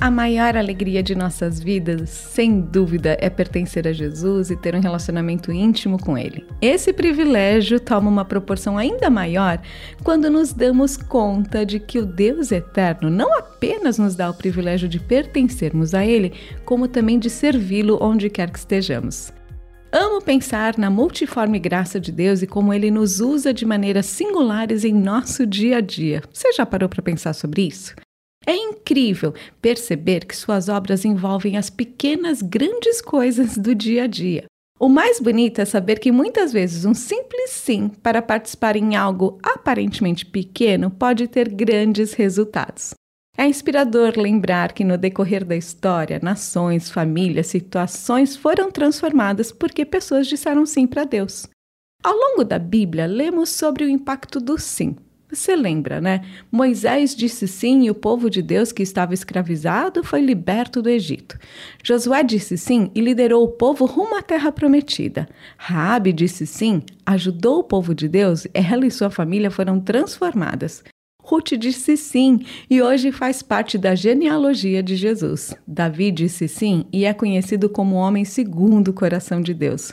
A maior alegria de nossas vidas, sem dúvida, é pertencer a Jesus e ter um relacionamento íntimo com Ele. Esse privilégio toma uma proporção ainda maior quando nos damos conta de que o Deus eterno não apenas nos dá o privilégio de pertencermos a Ele, como também de servi-lo onde quer que estejamos. Amo pensar na multiforme graça de Deus e como ele nos usa de maneiras singulares em nosso dia a dia. Você já parou para pensar sobre isso? É incrível perceber que suas obras envolvem as pequenas, grandes coisas do dia a dia. O mais bonito é saber que muitas vezes um simples sim para participar em algo aparentemente pequeno pode ter grandes resultados. É inspirador lembrar que no decorrer da história, nações, famílias, situações foram transformadas porque pessoas disseram sim para Deus. Ao longo da Bíblia, lemos sobre o impacto do sim, você lembra, né? Moisés disse sim e o povo de Deus que estava escravizado foi liberto do Egito. Josué disse sim e liderou o povo rumo à terra prometida. Raabe disse sim, ajudou o povo de Deus, ela e sua família foram transformadas. Ruth disse sim e hoje faz parte da genealogia de Jesus. Davi disse sim e é conhecido como homem segundo o coração de Deus.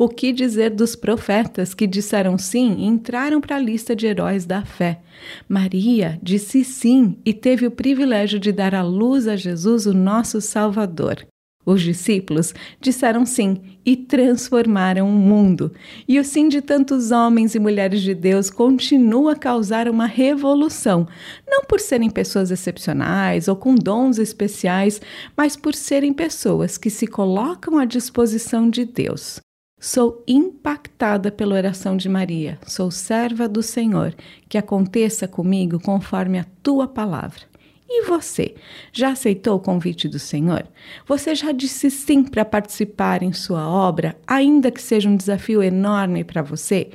O que dizer dos profetas que disseram sim e entraram para a lista de heróis da fé? Maria disse sim e teve o privilégio de dar à luz a Jesus, o nosso Salvador. Os discípulos disseram sim e transformaram o mundo. E o sim de tantos homens e mulheres de Deus continua a causar uma revolução, não por serem pessoas excepcionais ou com dons especiais, mas por serem pessoas que se colocam à disposição de Deus. Sou impactada pela oração de Maria. Sou serva do Senhor. Que aconteça comigo conforme a tua palavra. E você? Já aceitou o convite do Senhor? Você já disse sim para participar em sua obra, ainda que seja um desafio enorme para você?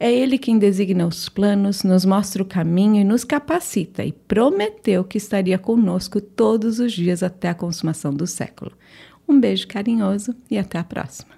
É Ele quem designa os planos, nos mostra o caminho e nos capacita, e prometeu que estaria conosco todos os dias até a consumação do século. Um beijo carinhoso e até a próxima.